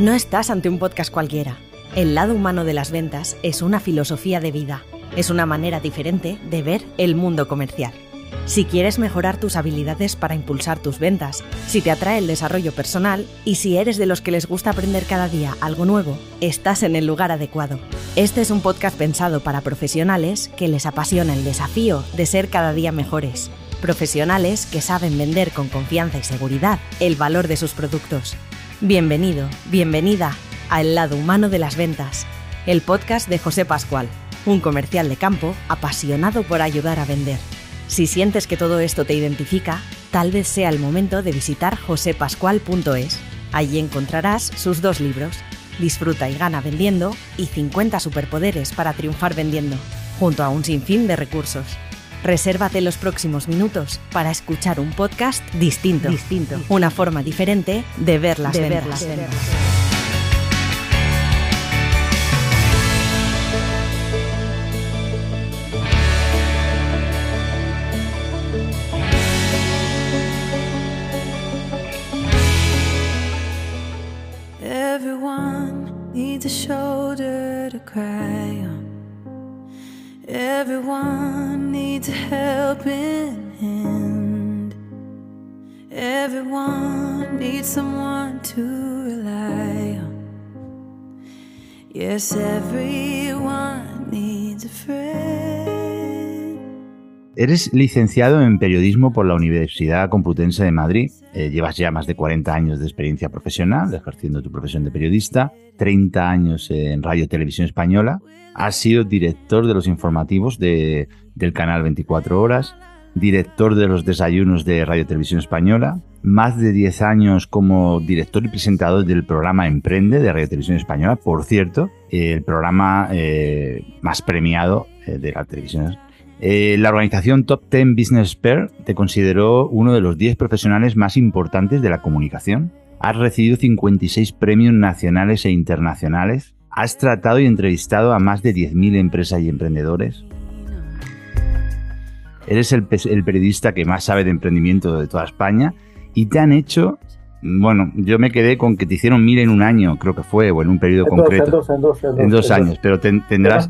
No estás ante un podcast cualquiera. El lado humano de las ventas es una filosofía de vida. Es una manera diferente de ver el mundo comercial. Si quieres mejorar tus habilidades para impulsar tus ventas, si te atrae el desarrollo personal y si eres de los que les gusta aprender cada día algo nuevo, estás en el lugar adecuado. Este es un podcast pensado para profesionales que les apasiona el desafío de ser cada día mejores. Profesionales que saben vender con confianza y seguridad el valor de sus productos Bienvenido, bienvenida a El lado humano de las ventas, el podcast de José Pascual, un comercial de campo apasionado por ayudar a vender. Si sientes que todo esto te identifica, tal vez sea el momento de visitar josepascual.es. Allí encontrarás sus dos libros, Disfruta y gana vendiendo y 50 superpoderes para triunfar vendiendo, junto a un sinfín de recursos. Resérvate los próximos minutos para escuchar un podcast distinto, distinto. Una forma diferente de ver las de ventas. Ver las Everyone Eres licenciado en periodismo por la Universidad Complutense de Madrid. Eh, llevas ya más de 40 años de experiencia profesional ejerciendo tu profesión de periodista, 30 años en Radio Televisión Española. Ha sido director de los informativos del canal 24 Horas, director de los desayunos de Radio Televisión Española, más de 10 años como director y presentador del programa Emprende de Radio Televisión Española, por cierto, el programa eh, más premiado eh, de la televisión. Eh, la organización Top 10 Business Pair te consideró uno de los 10 profesionales más importantes de la comunicación. Has recibido 56 premios nacionales e internacionales Has tratado y entrevistado a más de 10.000 empresas y emprendedores. Eres el, periodista que más sabe de emprendimiento de toda España y te han hecho bueno, yo me quedé con que te hicieron mil en un año, creo que fue, o en un periodo concreto. en dos, en dos, años, pero tendrás...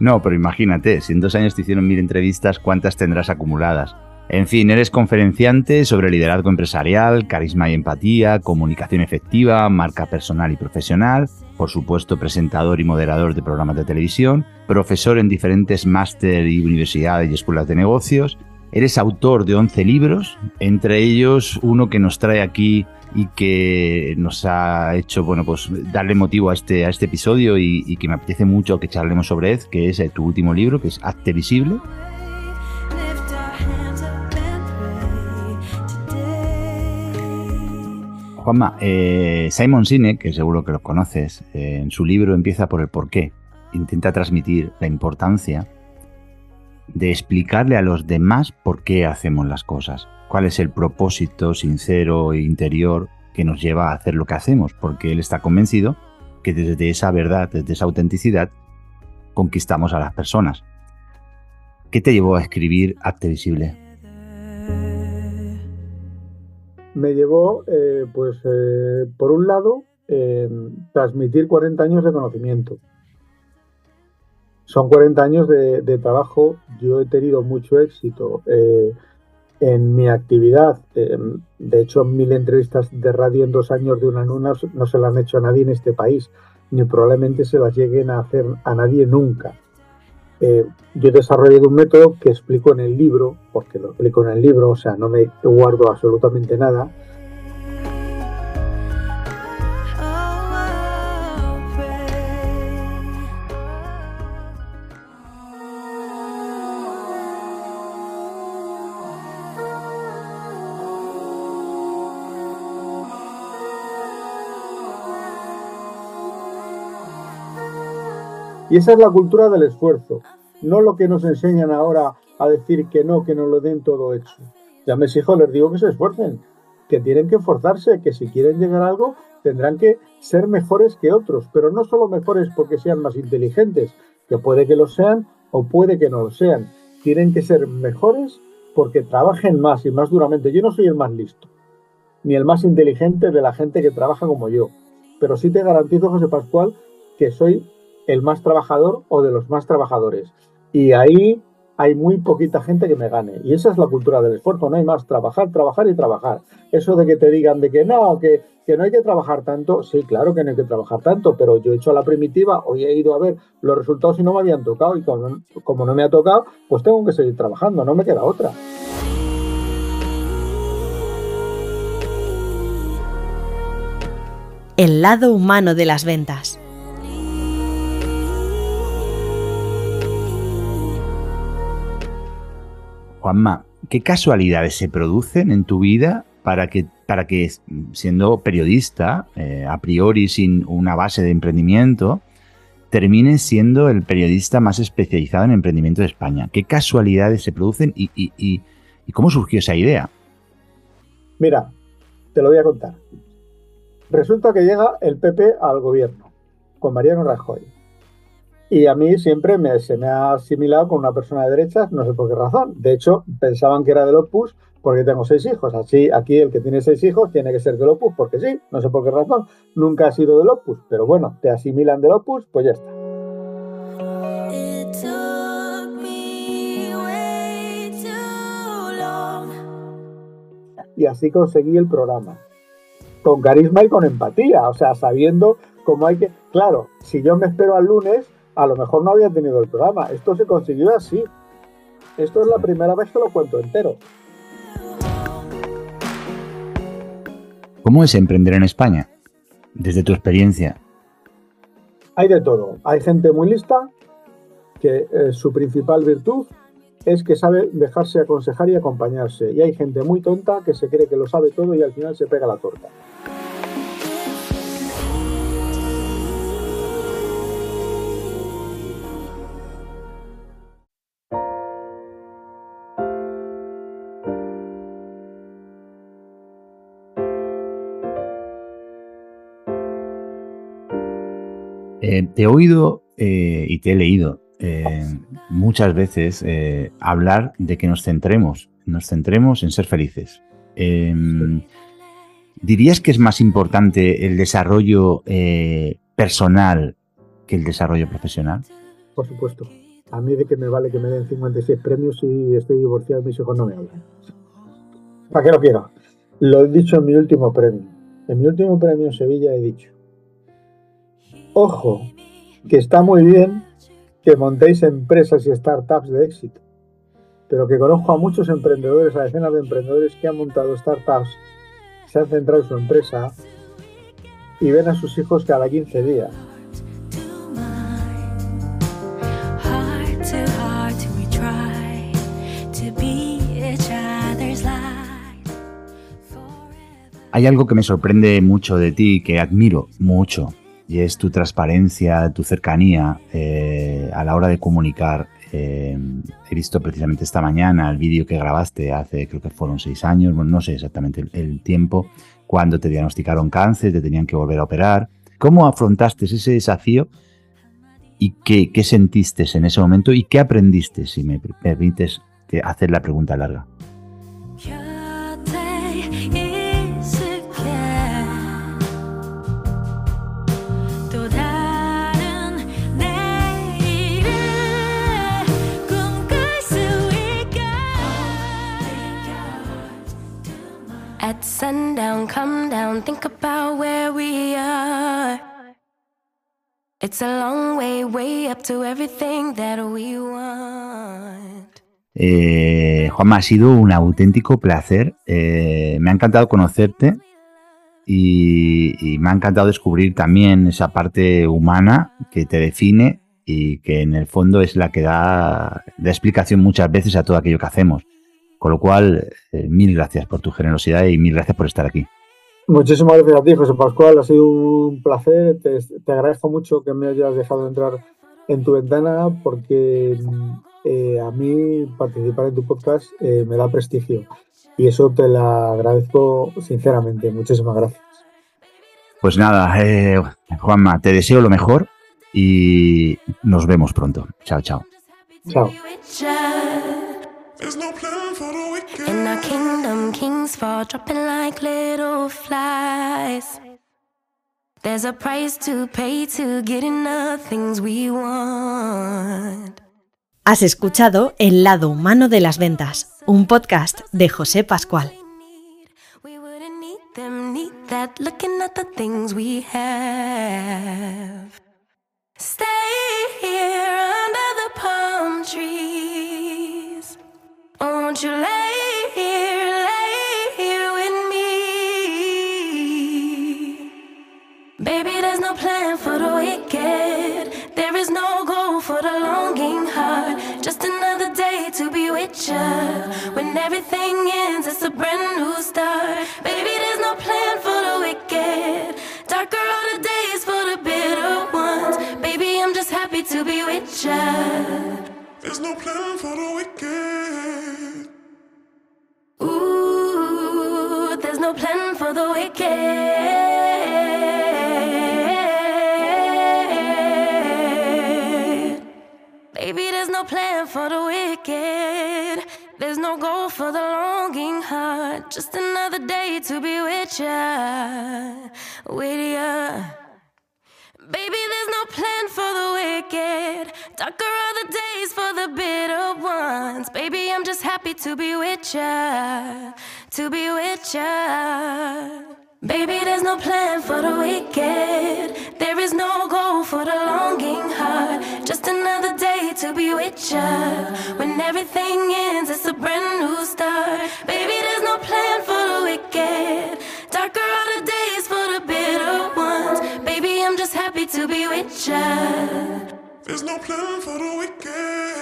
No, pero imagínate, si en dos años te hicieron mil entrevistas, ¿cuántas tendrás acumuladas? En fin, eres conferenciante sobre liderazgo empresarial, carisma y empatía, comunicación efectiva, marca personal y profesional, por supuesto presentador y moderador de programas de televisión, profesor en diferentes máster y universidades y escuelas de negocios, eres autor de 11 libros, entre ellos uno que nos trae aquí y que nos ha hecho bueno pues darle motivo a este, a este episodio y, y que me apetece mucho que charlemos sobre él, que es tu último libro, que es Acte Visible. Juanma, eh, Simon Sinek, que seguro que lo conoces, eh, en su libro empieza por el porqué. Intenta transmitir la importancia de explicarle a los demás por qué hacemos las cosas, cuál es el propósito sincero e interior que nos lleva a hacer lo que hacemos, porque él está convencido que desde esa verdad, desde esa autenticidad, conquistamos a las personas. ¿Qué te llevó a escribir Acte Visible? Me llevó, eh, pues, eh, por un lado, transmitir 40 años de conocimiento. Son 40 años de, trabajo. Yo he tenido mucho éxito eh, en mi actividad. de hecho, mil entrevistas de radio en dos años de una en una no se las han hecho a nadie en este país, ni probablemente se las lleguen a hacer a nadie nunca. Eh, yo he desarrollado un método que explico en el libro, porque lo explico en el libro, o sea, no me guardo absolutamente nada, Y esa es la cultura del esfuerzo, no lo que nos enseñan ahora a decir que no, que no lo den todo hecho. Ya mis hijos les digo que se esfuercen, que tienen que esforzarse, que si quieren llegar a algo tendrán que ser mejores que otros, pero no solo mejores porque sean más inteligentes, que puede que lo sean o puede que no lo sean. Tienen que ser mejores porque trabajen más y más duramente. Yo no soy el más listo, ni el más inteligente de la gente que trabaja como yo, pero sí te garantizo, José Pascual, que soy el más trabajador o de los más trabajadores. Y ahí hay muy poquita gente que me gane. Y esa es la cultura del esfuerzo, no hay más, trabajar, trabajar y trabajar. Eso de que te digan de que no, que, que no hay que trabajar tanto, sí, claro que no hay que trabajar tanto, pero yo he hecho la primitiva, hoy he ido a ver los resultados y no me habían tocado, y como, como no me ha tocado, pues tengo que seguir trabajando, no me queda otra. El lado humano de las ventas. Juanma, ¿qué casualidades se producen en tu vida para que, para que siendo periodista, eh, a priori sin una base de emprendimiento, termines siendo el periodista más especializado en emprendimiento de España? ¿Qué casualidades se producen y, y cómo surgió esa idea? Mira, te lo voy a contar. Resulta que llega el PP al gobierno con Mariano Rajoy y a mí siempre me, se me ha asimilado con una persona de derechas, no sé por qué razón. De hecho, pensaban que era del Opus porque tengo seis hijos. Así, aquí el que tiene seis hijos tiene que ser del Opus porque sí, no sé por qué razón. Nunca ha sido del Opus, pero bueno, te asimilan del Opus, pues ya está. Y así conseguí el programa. Con carisma y con empatía, o sea, sabiendo cómo hay que... Claro, si yo me espero al lunes, a lo mejor no había tenido el programa. Esto se consiguió así. Esto es la primera vez que lo cuento entero. ¿Cómo es emprender en España? Desde tu experiencia. Hay de todo. Hay gente muy lista que eh, su principal virtud es que sabe dejarse aconsejar y acompañarse. Y hay gente muy tonta que se cree que lo sabe todo y al final se pega la torta. Eh, te he oído eh, y te he leído eh, muchas veces hablar de que nos centremos, nos centremos en ser felices. Em, ¿Dirías que es más importante el desarrollo personal que el desarrollo profesional? Por supuesto. A mí de que me vale que me den 56 premios y estoy divorciado, mis hijos no me hablan. ¿Para qué lo quiero? Lo he dicho en mi último premio. En mi último premio en Sevilla he dicho, Ojo, que está muy bien que montéis empresas y startups de éxito, pero que conozco a muchos emprendedores, a decenas de emprendedores que han montado startups, se han centrado en su empresa y ven a sus hijos cada 15 días. Hay algo que me sorprende mucho de ti, que admiro mucho, y es tu transparencia, tu cercanía eh, a la hora de comunicar. Eh, he visto precisamente esta mañana el vídeo que grabaste hace, creo que fueron seis años, bueno, no sé exactamente el, tiempo, cuando te diagnosticaron cáncer, te tenían que volver a operar. ¿Cómo afrontaste ese desafío y qué, qué sentiste en ese momento y qué aprendiste, si me permites hacer la pregunta larga? Juanma, ha sido un auténtico placer. Eh, me ha encantado conocerte y, me ha encantado descubrir también esa parte humana que te define y que en el fondo es la que da explicación muchas veces a todo aquello que hacemos. Con lo cual, eh, mil gracias por tu generosidad y mil gracias por estar aquí. Muchísimas gracias a ti, José Pascual. Ha sido un placer. Te, agradezco mucho que me hayas dejado entrar en tu ventana porque eh, a mí participar en tu podcast eh, me da prestigio. Y eso te lo agradezco sinceramente. Muchísimas gracias. Pues nada, Juanma, te deseo lo mejor y nos vemos pronto. Chao, chao. Chao. In our kingdom, kings fall, dropping like little flies. There's a price to pay to getting the things we want. Has escuchado El lado humano de las ventas, un podcast de José Pascual. We wouldn't need them, need that, looking at the things we have. Stay here under the palm trees. Won't you lay here, lay here with me? Baby, there's no plan for the wicked. There is no goal for the longing heart. Just another day to be with ya. When everything ends, it's a brand new start. Baby, there's no plan for the wicked. Darker are the days for the bitter ones. Baby, I'm just happy to be with ya. There's no plan for the wicked. For the wicked. Baby, there's no plan for the wicked. There's no goal for the longing heart. Just another day to be with ya, with ya. Baby, there's no plan for the wicked. Darker are the days for the bitter ones. Baby, I'm just happy to be with ya, to be with ya. Baby, there's no plan for the wicked. There is no goal for the longing heart. Just another day to be with ya. When everything ends, it's a brand new start. Plan for the wicked.